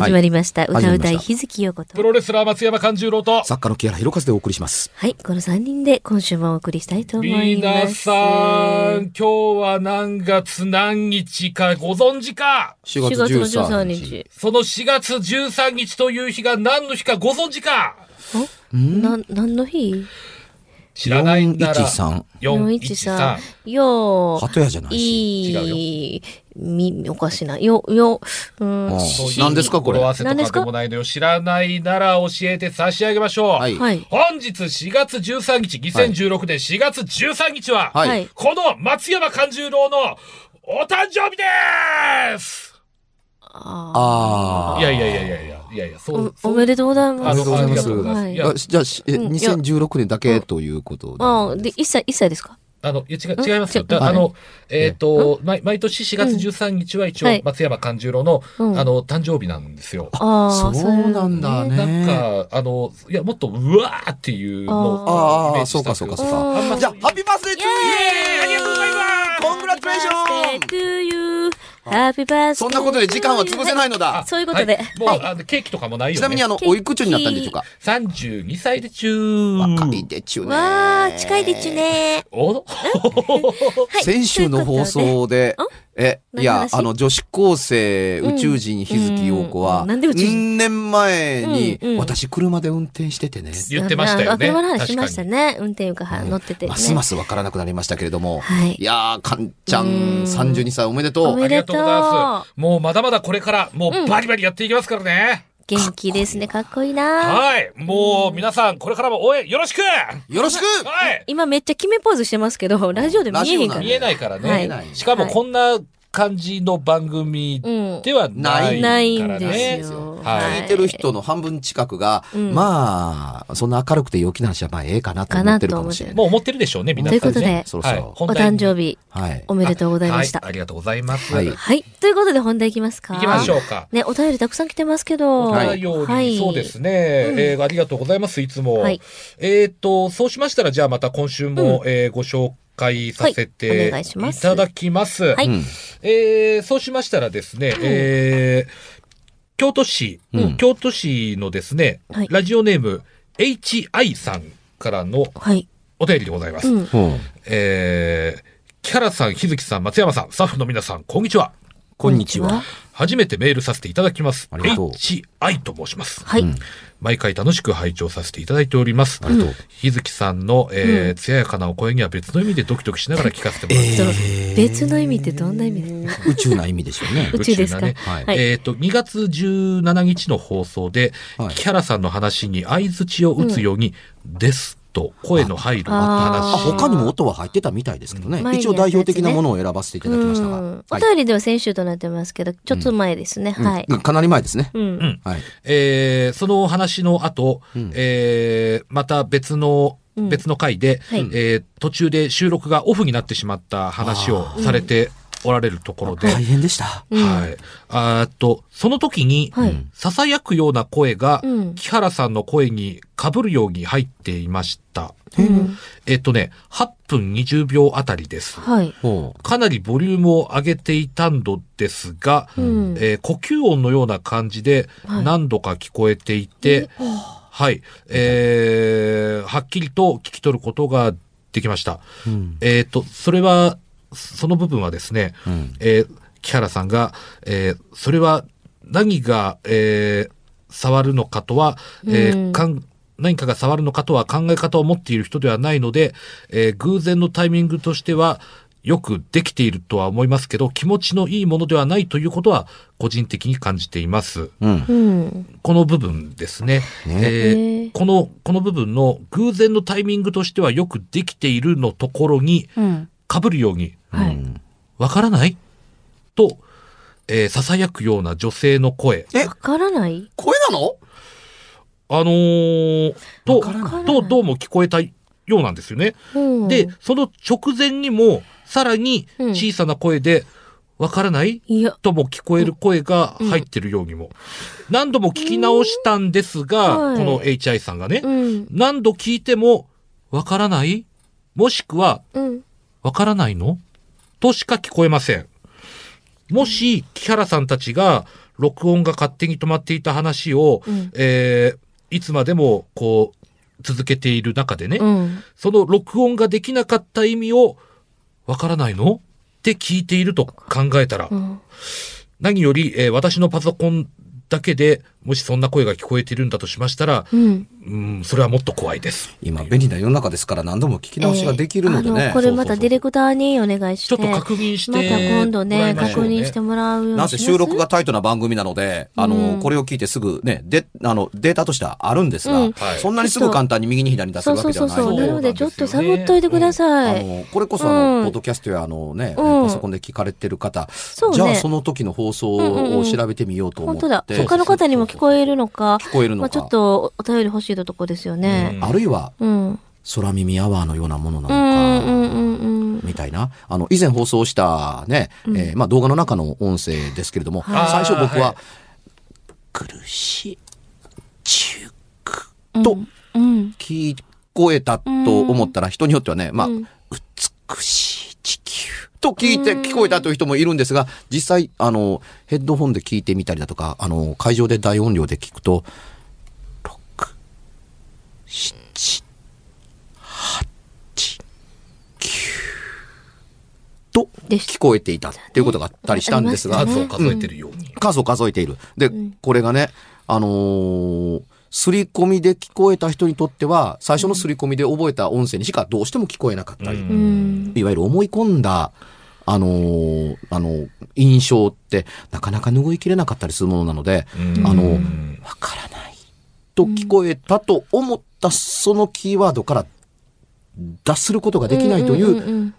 始まりました。歌うたい始まりました日月陽子と。プロレスラー松山勘十郎と、作家の木原博和でお送りします。はい、この3人で今週もお送りしたいと思います。皆さん、今日は何月何日かご存知か？4 4月の13 13日。日。その4月13日という日が何の日かご存知か？な、何の日？知らないんなら、413。413。よー。鳩屋じゃないし。いい。み、おかしいな。よ、よ、うん。何ですかこれ？語呂合わせとかでもないのよ。知らないなら教えて差し上げましょう。はい。はい。本日4月13日、2016年4月13日は、はい。はいこの松山勘十郎のお誕生日ですあああ。いやいやいやいやいや、いやいや、そーう。そう。おおめでとうございます。おめでとうございますありがとうございます。はい。いやあじゃあ、しえうんいや2016年だけということで。ああ、で、一歳、一歳ですか？あの、いや違う、違いますよ。あの、えっ、と、毎毎年4月13日は一応はい、松山勘十郎の、うん。あの、誕生日なんですよ。ああ、そうなんだね。なんか、あの、いや、もっと、うわーっていうのをあー。イメージしたんですけどそうかそうか。そうかじゃあ、ハッピーバースデートゥーありがとうございます。コングラチュレーション to you. Happy birthday. そんなことで時間は潰せないのだ。そういうことではいもう、はいあの、ケーキとかもないよね。ちなみに、あの、おいくつになったんでしょうか？32歳でちゅー。若いでちゅうね。わあ、近いでちゅ。ね。おはい先週の放送でえ、いや、話？あの、女子高生宇宙人日月陽子うん。は、うん。なんで宇宙人？うん年前にうんうん、私車で運転しててね、言ってましたよね。あ車の話しましたね。運転が乗っててね。ますますわからなくなりましたけれども、はい。いやー、かんちゃんうん。32歳おめでとう。ありがとうございます。もうまだまだこれから、もうバリバリやっていきますからね。元気ですね。かっこいいな。はい。もう皆さん、これからも応援よろしくよろしくはい。今めっちゃ決めポーズしてますけど、ラジオで見えへんから。見えないからはいね。しかもこんな感じの番組うん。ではないないんからねです。よ。はい聞いてる人の半分近くが、うんまあ、そんな明るくて陽気な話はまあええかなと思ってるかもしれない。もう思ってるでしょうね、皆さんね。ということでそろそろはいお誕生日、はい。おめでとうございましたは。ありがとうございます。はいはい。ということで本題いきますか。行きましょうか。ね、お便りたくさん来てますけど。お便り、そうですね、えーありがとうございます、いつも。はいえっ、と、そうしましたら、じゃあまた今週も、えーご紹介させはいていただきます。はいうんえーそうしましたらですね、えー京都市、うん京都市のですね、はいラジオネーム HI さんからのはい。お便りでございます。うん。ほうえー木原さん、日月さん、松山さん、スタッフの皆さん、こんにちは。こんにちは。。初めてメールさせていただきます。ありがとう HI と申します。はい。うん毎回楽しく拝聴させていただいております。ありがとう。日月さんの、えーうん。艶やかなお声には別の意味でドキドキしながら聞かせてもらってえー。別の意味ってどんな意味ですか？宇宙な意味でしょうね宇。宙ですか宇宙はい。はい。えっ、と、2月17日の放送で、はい。木原さんの話に相槌を打つように、ですと声の入るおあ、あ話。他にも音は入ってたみたいですけどねうん。一応代表的なものを選ばせていただきましたが。うんおはい便りでは先週となってますけど、ちょっと前ですね。はい。うんかなり前ですね。うん。うんはい。えーその話の後、うんえーまた別の、うん別の回で、はいえー途中で収録がオフになってしまった話をされておられるところで、大変でした。うんはい。あーっと、その時に、はい。囁くような声が、うん木原さんの声に被るように入っていました。うんえっとね、8分20秒あたりです。はい。ほかなりボリュームを上げていたのですが、うん。えー呼吸音のような感じではい何度か聞こえていて、はい、えーはっきりと聞き取ることができました。う。うん。えっ、と、それは、その部分はですね、うん。えー木原さんが、えーそれは何が、えー触るのかとは、えーうんかん何かが触るのかとは考え方を持っている人ではないので、えー偶然のタイミングとしては、よくできているとは思いますけど、気持ちのいいものではないということは、個人的に感じています。うん。うん。この部分ですね。ねえーこの、この部分の偶然のタイミングとしてはよくできているのところにうん。被るように、はい。うん。わからない？と、えー囁くような女性の声。え？わからない？声なの？あのーとと、どうも聞こえたようなんですよね。うん。で、その直前にも、さらにうん。小さな声で、わからない？いや、とも聞こえる声が入ってるようにも。何度も聞き直したんですが、この HI さんがね、うん。何度聞いても、わからない？もしくは、うん。わからないの？としか聞こえません。もし、木原さんたちが、録音が勝手に止まっていた話を、うんえーいつまでも、こう、続けている中でね、うん。その録音ができなかった意味を、わからないの？って聞いていると考えたら、うん。何より、えー私のパソコンだけで、もしそんな声が聞こえているんだとしましたら、うん。うん、それはもっと怖いです。今、便利な世の中ですから何度も聞き直しができるのでね。えーあの、これまたディレクターにお願いして。ちょっと確認してまた今度ね、確認してもらうようにしますなんせ収録がタイトな番組なので、あの、うんこれを聞いてすぐね、で、あの、データとしてはあるんですが、うんはいそんなにすぐ簡単に右に左に出せそうるわそうそうそう。けではないので。なので、ちょっと探っといてください。あの、これこそあの、うんポッドキャストやあのね、うんパソコンで聞かれてる方、そうねじゃあその時の放送を調べてみようと思って。他の方にも聞こえるのか。聞こえるのかまあちょっとお便り欲しいとこですよね。あるいは、うん。空耳アワーのようなものなうんのか、うんうんうん。みたいな。あの、以前放送したね、えーまあ動画の中の音声ですけれども、はい最初僕は、はい苦しい、中苦とうん。聞こえたと思ったら、人によってはね、まあ、うん美しいと聞いて聞こえたという人もいるんですが、実際、あの、ヘッドホンで聞いてみたりだとか、あの、会場で大音量で聞くと、6、7、8、9と聞こえていたっていうことがあったりしたんですが、数を数えてるように。数を数えている。で、これがね、あのー、すり込みで聞こえた人にとっては、最初のすり込みで覚えた音声にしかどうしても聞こえなかったり、うんうん。いわゆる思い込んだ、あのーあの、印象って、なかなか拭いきれなかったりするものなので、うんあの、わからないと聞こえたと思ったそのキーワードから脱することができないといんんううん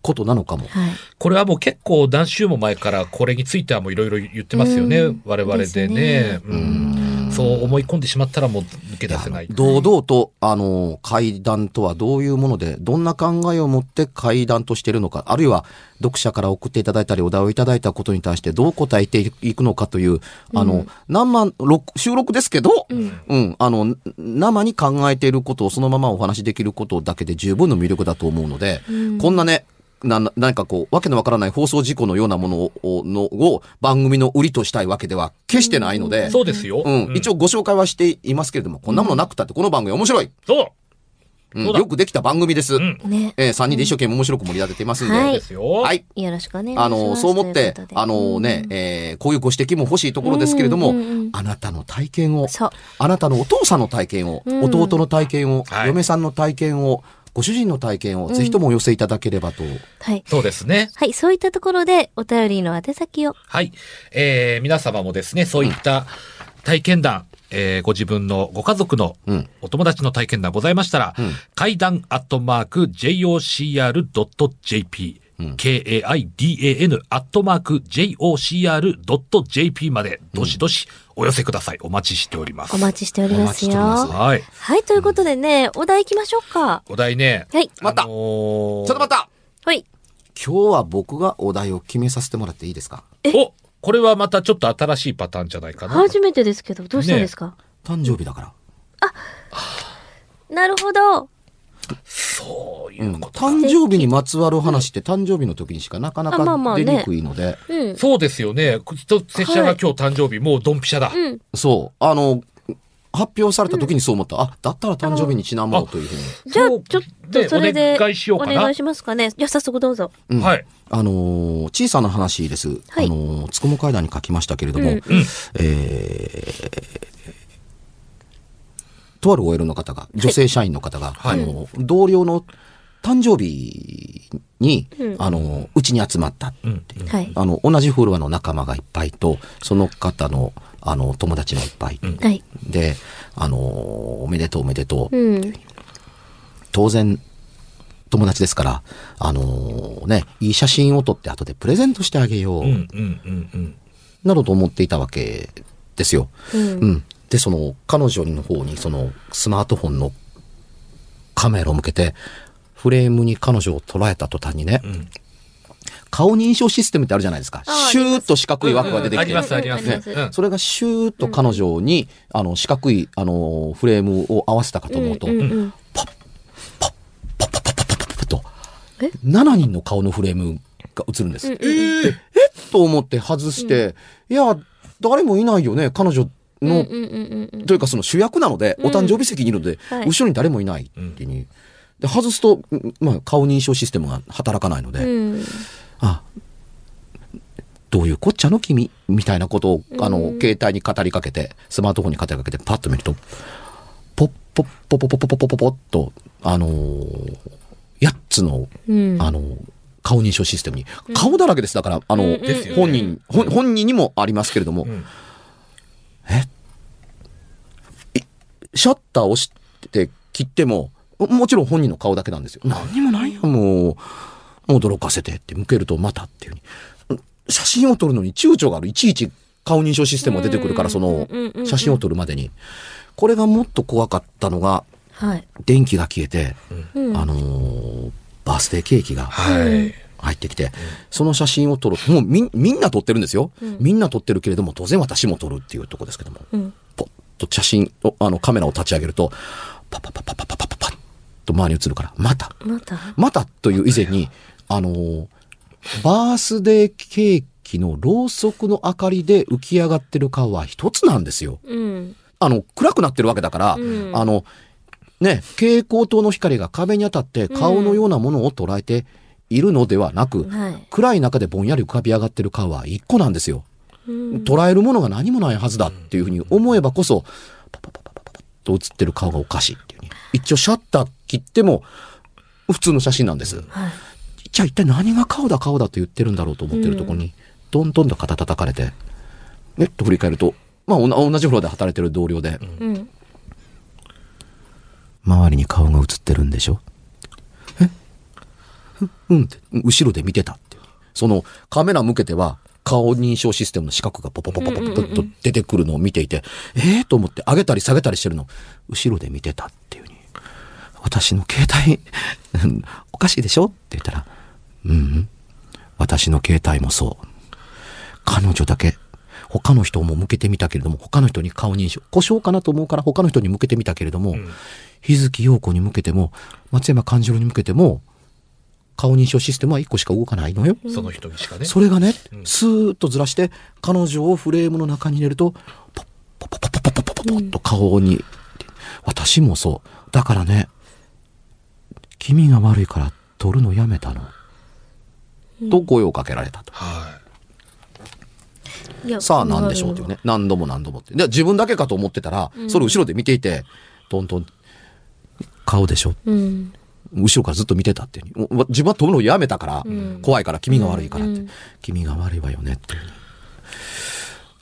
ことなのかも。はい。これはもう結構何週も前からこれについてはもういろいろ言ってますよね。うん我々でねねうん。そう思い込んでしまったらもう抜け出せない。堂々と、あの、階段とはどういうもので、どんな考えを持って階段としているのか、あるいは読者から送っていただいたり、お題をいただいたことに対してどう答えていくのかという、あの、何万、録収録ですけど、うん、あの、生に考えていることをそのままお話しできることだけで十分の魅力だと思うので、こんなね、な、何かこう、わけのわからない放送事故のようなものを、のを番組の売りとしたいわけでは決してないので、そうですよ。うん、一応ご紹介はしていますけれども、こんなものなくたってこの番組面白い。そううんよくできた番組です。ん。えー、3人で一生懸命面白く盛り立てていますんで。うですよ。はい。よろしくお願いします。あの、そう思って、あのね、えーこういうご指摘も欲しいところですけれども、うんうんうんあなたの体験を、あなたのお父さんの体験を、弟の体験を、嫁さんの体験を、ご主人の体験を、ぜひともお寄せいただければと。はい。そうですね。はい。そういったところで、お便りの宛先を。はい。えー、皆様もですね、そういった体験談、えー、ご自分のご家族のうんお友達の体験談ございましたら、うん階段アットマーク jocr.jp、k-a-i-d-a-n アットマーク jocr.jp までどしどしお寄せください。お待ちしております。お待ちしておりますよ。お待ちしておりますはい。はい。ということでね、お題行きましょうか。お題ね。はい。またあのーちょっと待ったはい。今日は僕がお題を決めさせてもらっていいですか？おこれはまたちょっと新しいパターンじゃないかな。初めてですけど、どうしたんですか、誕生日だから。なるほど。そういうんうことだ、誕生日にまつわる話って誕生日の時にしかなかなか出にくいので、うん。そうですよね。と拙者が今日誕生日、もうドンピシャだ。うん。そう、あの、発表された時にそう思った。あ、だったら誕生日にちなもうというふうに。じゃあちょっとそれで、お願いしようかなお願いしますかね。じゃあ早速どうぞ。うんはい。あのー小さな話です。はいあのーつくも階段に書きましたけれども、うんえーとある OL の方が、女性社員の方が、はいあのー同僚の誕生日に、うんあのーうちに集まった。うん。はい。あの、同じフロアの仲間がいっぱいと、その方の、あの、友達がいっぱい。はい。で、あのーおめでとうおめでとう。うん。当然、友達ですから、あのーね、いい写真を撮って後でプレゼントしてあげよう。などと思っていたわけですよ。うんうん。で、その、彼女の方に、その、スマートフォンのカメラを向けて、フレームに彼女を捉えた途端にね、ん顔認証システムってあるじゃないですか。シューッと四角い枠が出てきて、あります、あります。うんありますうんそれがシューッと彼女に、あの、四角い、あの、フレームを合わせたかと思うと、うんうんプッとえ、7人の顔のフレームが映るんです。うんうんうんと思って外して、いや、誰もいないよね、彼女の、うんうんうんうんというかその主役なので、お誕生日席にいるので、はい。後ろに誰もいないっていう。に、で、外すと、うんまあ、顔認証システムが働かないので、うん。あ、どういうこっちゃの君みたいなことを、あの、携帯に語りかけて、スマートフォンに語りかけて、パッと見ると、ポッポッポポポポポポポポッと、あのー、8つの、うん。あの、顔認証システムに、顔だらけです。だから、あの、本人、本人にもありますけれども、んいシャッターを押して切っても、ももちろん本人の顔だけなんですよ。何にもないよ、もう。驚かせてって向けるとまたっていうふうに。写真を撮るのに躊躇がある。いちいち顔認証システムが出てくるから、その写真を撮るまでに。これがもっと怖かったのが、はい。電気が消えて、うんあのーバースデーケーキがはい。入ってきて、その写真を撮る。もうみん、みんな撮ってるんですよ。みんな撮ってるけれども、当然私も撮るっていうとこですけども。うん。ポッと写真を、あの、カメラを立ち上げると、パパパパパパパパパッと周りに映るから、また、また？またという以前に、あのーバースデーケーキのろうそくの明かりで浮き上がってる顔は一つなんですよ。うん。あの、暗くなってるわけだから、うんあの、ね、蛍光灯の光が壁に当たって顔のようなものを捉えているのではなく、はい。暗い中でぼんやり浮かび上がってる顔は一個なんですよ。うん。捉えるものが何もないはずだっていうふうに思えばこそ、パパパパパパパッと映ってる顔がおかしいっていうね。一応シャッター切っても、普通の写真なんです。はい。じゃあ一体何が顔だ顔だと言ってるんだろうと思ってるところに、どんどんと肩叩かれて、ねっと振り返ると、まあ同じフロアで働いてる同僚で、うん。周りに顔が映ってるんでしょ？えううんって、後ろで見てたって。そのカメラ向けては、顔認証システムの四角がポポポポポポと出てくるのを見ていて、ええと思って上げたり下げたりしてるの、後ろで見てたっていうに。私の携帯、う んおかしいでしょって言ったら、うんうん、私の携帯もそう。彼女だけ、他の人も向けてみたけれども、他の人に顔認証、故障かなと思うから他の人に向けてみたけれども、日月陽子に向けても、松山勘次郎に向けても、顔認証システムは1個しか動かないのよ。その人にしかね。それがね、スーッとずらして、彼女をフレームの中に入れると、ポッポッポッポッポッポッポッポッポッと顔に、私もそう。だからね、君が悪いから撮るのやめたの。と声をかけられたと。はいやさあ何でしょうっていうね。何度も何度もって。で、自分だけかと思ってたら、それ後ろで見ていて、トントン、顔でしょ。うん。後ろからずっと見てたって自分は飛ぶのをやめたから、怖いから君が悪いからって。うん君が悪いわよねって。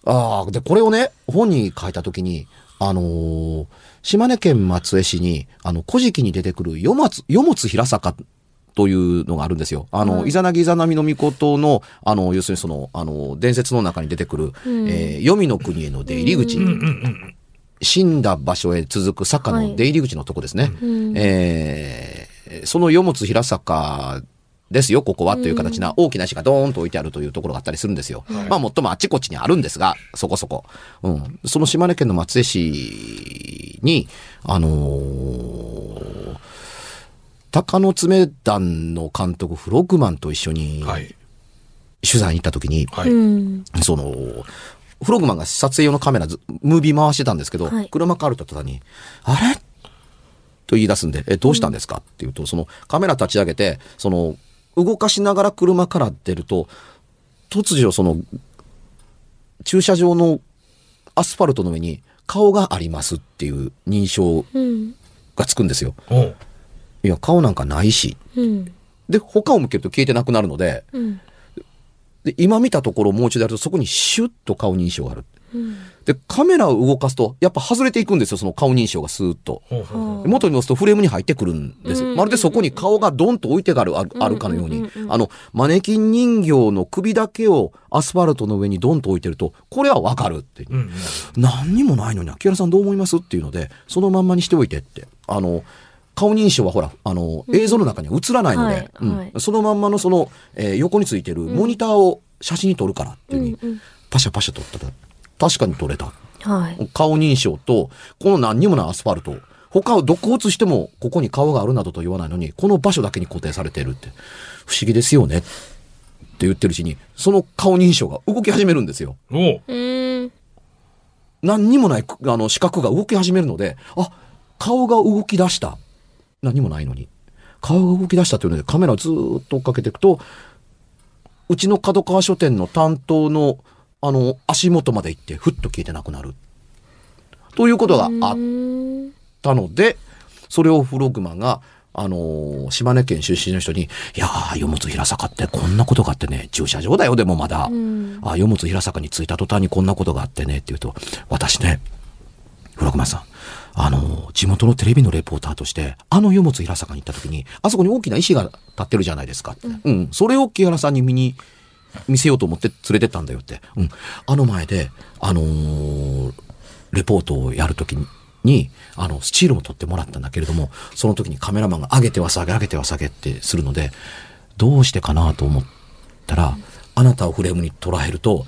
ああ、で、これをね、本に書いたときに、あのー島根県松江市に、あの、古事記に出てくる、よ松、よもつ平坂というのがあるんですよ。あの、はいイザナギイザナミの御事の、あの、要するにその、あの、伝説の中に出てくる、んえー、黄泉の国への出入り口、うんうんうん。死んだ場所へ続く坂の出入り口のとこですね。うんえーそのよもつ平坂ですよ、ここはという形な大きな石がドーンと置いてあるというところがあったりするんですよ。まあ、もっともあっちこっちにあるんですが、そこそこ。うん。その島根県の松江市に、あのー鷹の爪団の監督フロッグマンと一緒にはい。取材に行った時に、はい。うん。その、フログマンが撮影用のカメラず、ムービー回してたんですけど、はい車変わると途端に、あれ？と言い出すんで、え、どうしたんですか？っていうと、そのカメラ立ち上げて、その、動かしながら車から出ると、突如その、駐車場のアスファルトの上に顔がありますっていう認証うん。がつくんですよ。おういや、顔なんかないし。うん。で、他を向けると消えてなくなるので、うん。で、今見たところをもう一度やると、そこにシュッと顔認証がある。うん。で、カメラを動かすと、やっぱ外れていくんですよ、その顔認証がスーッと。元に押すとフレームに入ってくるんですまるでそこに顔がドンと置いてある、あるあるかのように。あの、マネキン人形の首だけをアスファルトの上にドンと置いてると、これはわかるって。う。んうん。何にもないのに、秋原さんどう思いますっていうので、そのまんまにしておいてって。あの、顔認証はほら、あの、映像の中には映らないので、そのまんまのその、えー横についてるモニターを写真に撮るからっていうふうに、パシャパシャ撮ったら、確かに撮れた。はい。顔認証と、この何にもないアスファルト。他をどこ映しても、ここに顔があるなどと言わないのに、この場所だけに固定されているって。不思議ですよね。言ってるうちに、その顔認証が動き始めるんですよ。おううーん。何にもない、くあの、視覚が動き始めるので、あ、顔が動き出した。何もないのに。顔が動き出したというので、カメラをずーっと追っかけていくと、うちの角川書店の担当の、あの、足元まで行って、ふっと消えてなくなる。ということがあったので、それをフログマが、あのー島根県出身の人に、いやー、よもつ平坂ってこんなことがあってね、駐車場だよ、でもまだ。んあ、よもつ平坂に着いた途端にこんなことがあってね、って言うと、私ね、フログマさん、あのー地元のテレビのレポーターとして、あのよもつ平坂に行った時に、あそこに大きな石が立ってるじゃないですかって。うん、それを木原さんに見に、見せようと思って連れてったんだよって。うん。あの前で、あのーレポートをやるときに、あの、スチールも撮ってもらったんだけれども、その時にカメラマンが上げては下げ、上げては下げってするので、どうしてかなと思ったら、あなたをフレームに捉えると、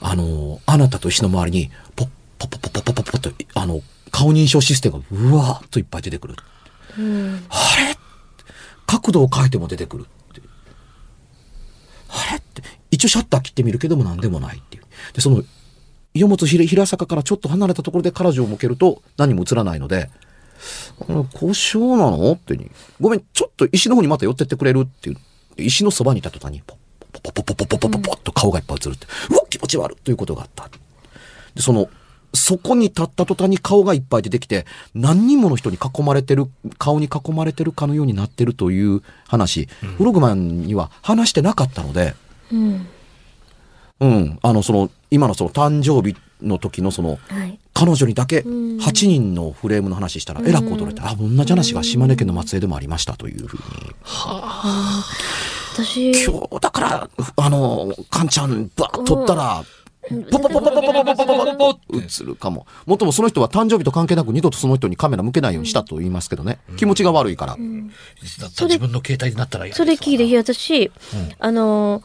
あのーあなたと石の周りに、ポッ、ポッポッポッポッポッポッポッと、あの、顔認証システムがうわーっといっぱい出てくる。うん。あれ？角度を変えても出てくるって。あれ？って、一応シャッター切ってみるけども何でもないっていう。で、その、岩本平坂からちょっと離れたところで彼女を向けると何も映らないので、これ故障なのってに。ごめん、ちょっと石の方にまた寄ってってくれるっていう。石のそばにいた途端に、ポッポッポッポッポッポッポッポポッと顔がいっぱい映るって。うわ、気持ち悪いということがあった。で、その、そこに立った途端に顔がいっぱい出てきて、何人もの人に囲まれてる、顔に囲まれてるかのようになってるという話、フログマンには話してなかったので、うん。うん、あの、その、今のその誕生日の時のその、はい。彼女にだけん8人のフレームの話したら、えらく驚いた。あ、同じ話が島根県の松江でもありましたというふうに。私、今日、だから、あの、カンちゃん、ばーっと撮ったら、ポポポポポポポポポポポポポ映るかも。もっともその人は誕生日と関係なく二度とその人にカメラ向けないようにしたと言いますけどね。気持ちが悪いから。だったら自分の携帯になったら嫌それ聞いて、いや、私、あの、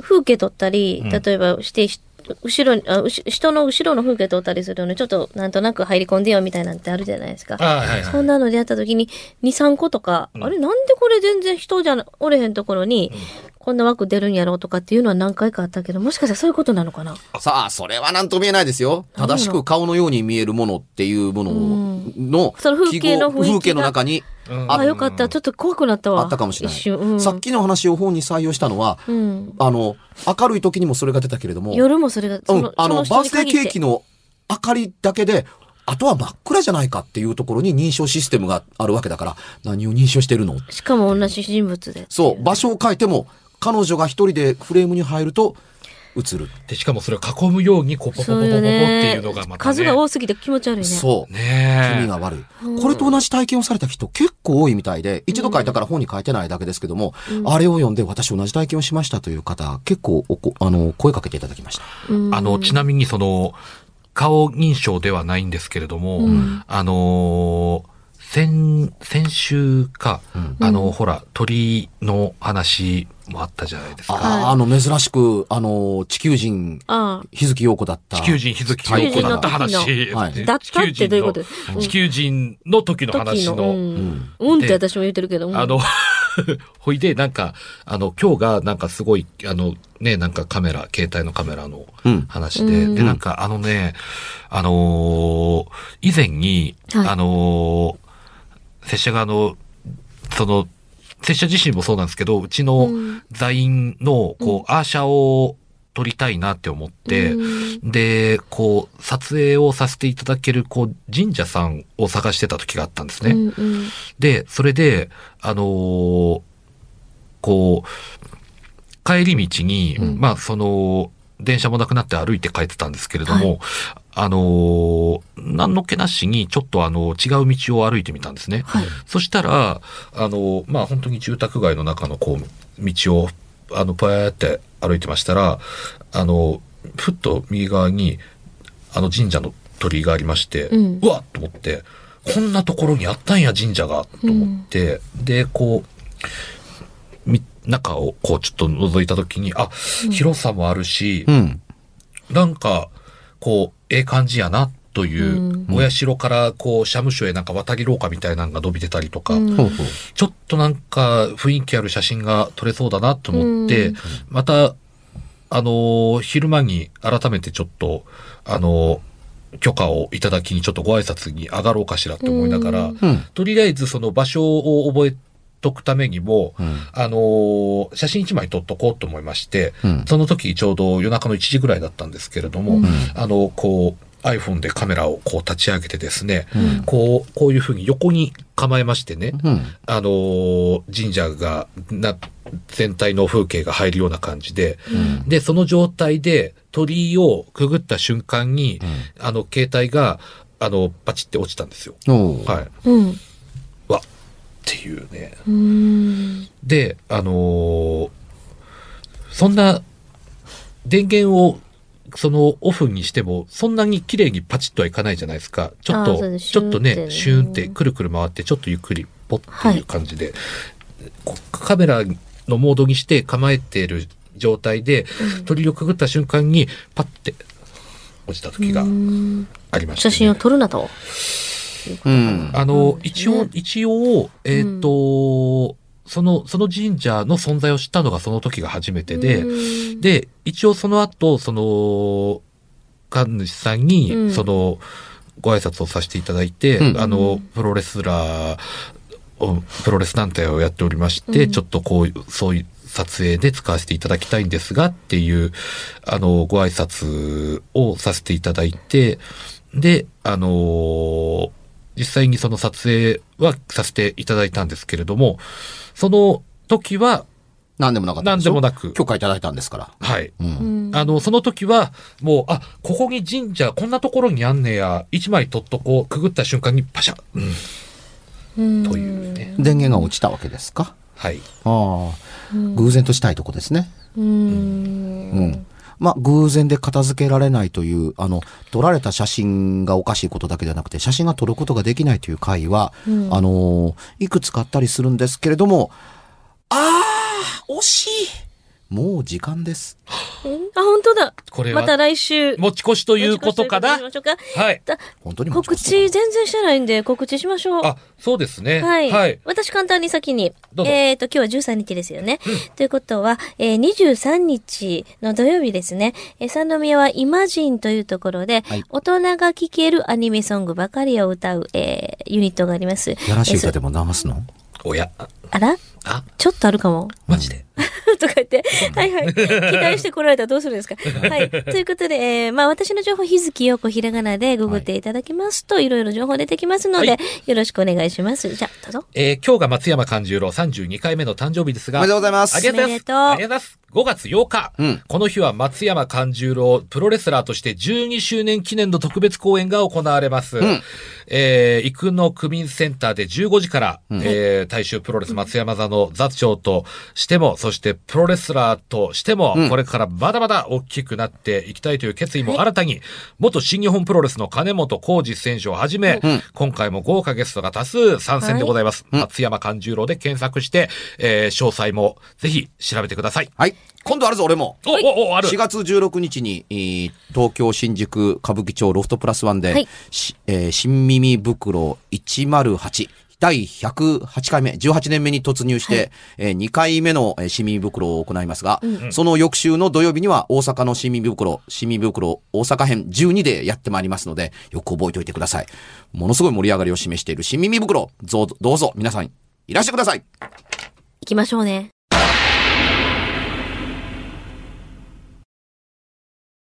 風景撮ったり、うん例えばして、し後ろに、あ人の後ろの風景撮ったりするのに、ちょっとなんとなく入り込んでよみたいなんてあるじゃないですか。あはいはいはい。そんなのでやった時に、2、3個とか、うんあれなんでこれ全然人じゃなおれへんところに、こんな枠出るんやろうとかっていうのは何回かあったけど、もしかしたらそういうことなのかな？さあ、それは何とも言えないですよ。正しく顔のように見えるものっていうものの、その風景の風景の中にうんあ、よかった。ちょっと怖くなったわ。あったかもしれない。一瞬。うん。さっきの話を本に採用したのは、うん。あの、明るい時にもそれが出たけれども、夜もそれが、うんあの、その人バースデーケーキの明かりだけで、あとは真っ暗じゃないかっていうところに認証システムがあるわけだから、何を認証してるの？しかも同じ人物で。そう、場所を変えても、彼女が一人でフレームに入ると、映る。で、しかもそれを囲むように、こう、ポポポポポポっていうのがまたね。数が多すぎて気持ち悪いね。そう。ねえ。気味が悪い。うんこれと同じ体験をされた人結構多いみたいで、一度書いたから本に書いてないだけですけども、あれを読んで私同じ体験をしましたという方、結構おこ、あの、声かけていただきました。うんあの、ちなみにその、顔認証ではないんですけれども、うんあのー先、先週か、うんあの、ほら、鳥の話もあったじゃないですか。ああ、あの、珍しく、あの、地球人。日月陽子だった。地球人日月陽子だった話。地球人の時のだったってどういうこと？地球人の地球人の時の話の。ううんん。うんって私も言ってるけど。うんあの、ほいで、なんか、あの、今日が、なんかすごい、あの、ね、なんかカメラ、携帯のカメラのうん話で、うんで、なんかあのね、あのー以前に、はいあのー拙者があの、その、拙者自身もそうなんですけど、うちのうん。座員の、こう、アーシャを撮りたいなって思って、うん。で、こう、撮影をさせていただける、こう、神社さんを探してた時があったんですね。うんうん。で、それで、あのーこう、帰り道に、うん。まあ、その、電車もなくなって歩いて帰ってたんですけれども、はいあのー何の気なしに、ちょっとあの、違う道を歩いてみたんですね。はい。そしたら、あの、まあ、本当に住宅街の中のこう、道を、あの、ぽやーって歩いてましたら、あの、ふっと右側に、あの神社の鳥居がありまして、うんわっと思って、こんなところにあったんや、神社が、と思って、で、こう、み、中をこうちょっと覗いたときに、あ、広さもあるしう、ん。なんか、こう、ええ感じやな、という、お社からこう、社務所へなんか渡り廊下みたいなのが伸びてたりとか、うん。ちょっとなんか雰囲気ある写真が撮れそうだなと思って、うんまた、あのー昼間に改めてちょっと、あのー許可をいただきにちょっとご挨拶に上がろうかしらと思いながら、うんうん。とりあえずその場所を覚えとくためにも、うんあのー写真一枚撮っとこうと思いまして、うんその時ちょうど夜中の1時ぐらいだったんですけれども、うんあの、こう、iPhone でカメラをこう立ち上げてですね、うんこう、こういうふうに横に構えましてね、うん。あのー神社が、な、全体の風景が入るような感じで、うん。で、その状態で鳥居をくぐった瞬間に、あの、携帯が、あの、バチって落ちたんですよ。はい。っていうね。うん。で、あのーそんな、電源を、そのオフにしても、そんなに綺麗にパチッとはいかないじゃないですか。ちょっと、ちょっとね、シューンっててくるくる回って、ちょっとゆっくり、ポッっていう感じで、こカメラのモードにして構えている状態で、鳥をくぐった瞬間に、パッて落ちた時がうんありました、ね。写真を撮るなと。うん。あの、一ね。応、一応、えっ、と、その、その神社の存在を知ったのがその時が初めてで、うん、で、一応その後、その、神主さんに、うん。その、ご挨拶をさせていただいて、うん。あの、プロレスラーを、プロレス団体をやっておりまして、うん。ちょっとこういう、そういう撮影で使わせていただきたいんですがっていう、あの、ご挨拶をさせていただいて、で、あの実際にその撮影はさせていただいたんですけれども、その時は、何でもなかった何でしょ？でもなく許可いただいたんですから。はい。う。うんんあの、その時は、もう、あ、ここに神社、こんなところにあんねや、一枚取っとこう、くぐった瞬間にパシャ、うん、うんというね。電源が落ちたわけですか？はい。ああ。偶然としたいとこですね。うん。うん。まあ、偶然で片付けられないという、あの、撮られた写真がおかしいことだけではなくて、写真が撮ることができないという回は、うん。あのーいくつかあったりするんですけれども、ああ、惜しいもう時間です。あ、本当だ。これはまた来週。持ち越しということかな？持ち越しということにしましょうかはい。だ本当に持ち告越し知全然してないんで告知しましょう。あ、そうですね。はい。はい。私簡単に先に。どうぞえっ、と、今日は13日ですよね。ということは、えー、23日の土曜日ですね。えー、三宮はイマジンというところで、はい大人が聴けるアニメソングばかりを歌う、えー、ユニットがあります。やらしい歌えーでも流すのおや。ああらあ、ちょっとあるかも。マジで？とか言って、はいはい。期待してこられたらどうするんですか？はい。ということで、えー、まあ私の情報、日月陽子ひらがなでググっていただきますと、いろいろ情報出てきますので、はよろしくお願いします。じゃあ、どうぞ。えー今日が松山勘十郎32回目の誕生日ですが。おめでとうございますありがとうございます。ありがとうございます。5月8日。うんこの日は松山勘十郎プロレスラーとして12周年記念の特別公演が行われます。んえー、生野区民センターで15時から、んえー、大衆プロレス松山座の座長としても、そしてプロレスラーとしても、うんこれからまだまだ大きくなっていきたいという決意も新たに、元新日本プロレスの金本浩二選手をはじめ、うん今回も豪華ゲストが多数参戦でございます。はい松山勘十郎で検索して、えー、詳細もぜひ調べてください。はい。今度あるぞ、俺も。お、お、お、ある4。月16日に、えー東京新宿歌舞伎町ロフトプラスワンで、はいしえー新耳袋108第108回目、18年目に突入して、え2回目のえー新耳袋を行いますが、その翌週の土曜日には大阪の新耳袋、新耳袋大阪編12でやってまいりますので、よく覚えておいてください。ものすごい盛り上がりを示している新耳袋、ぞどうぞ皆さんいらしてください。行きましょうね。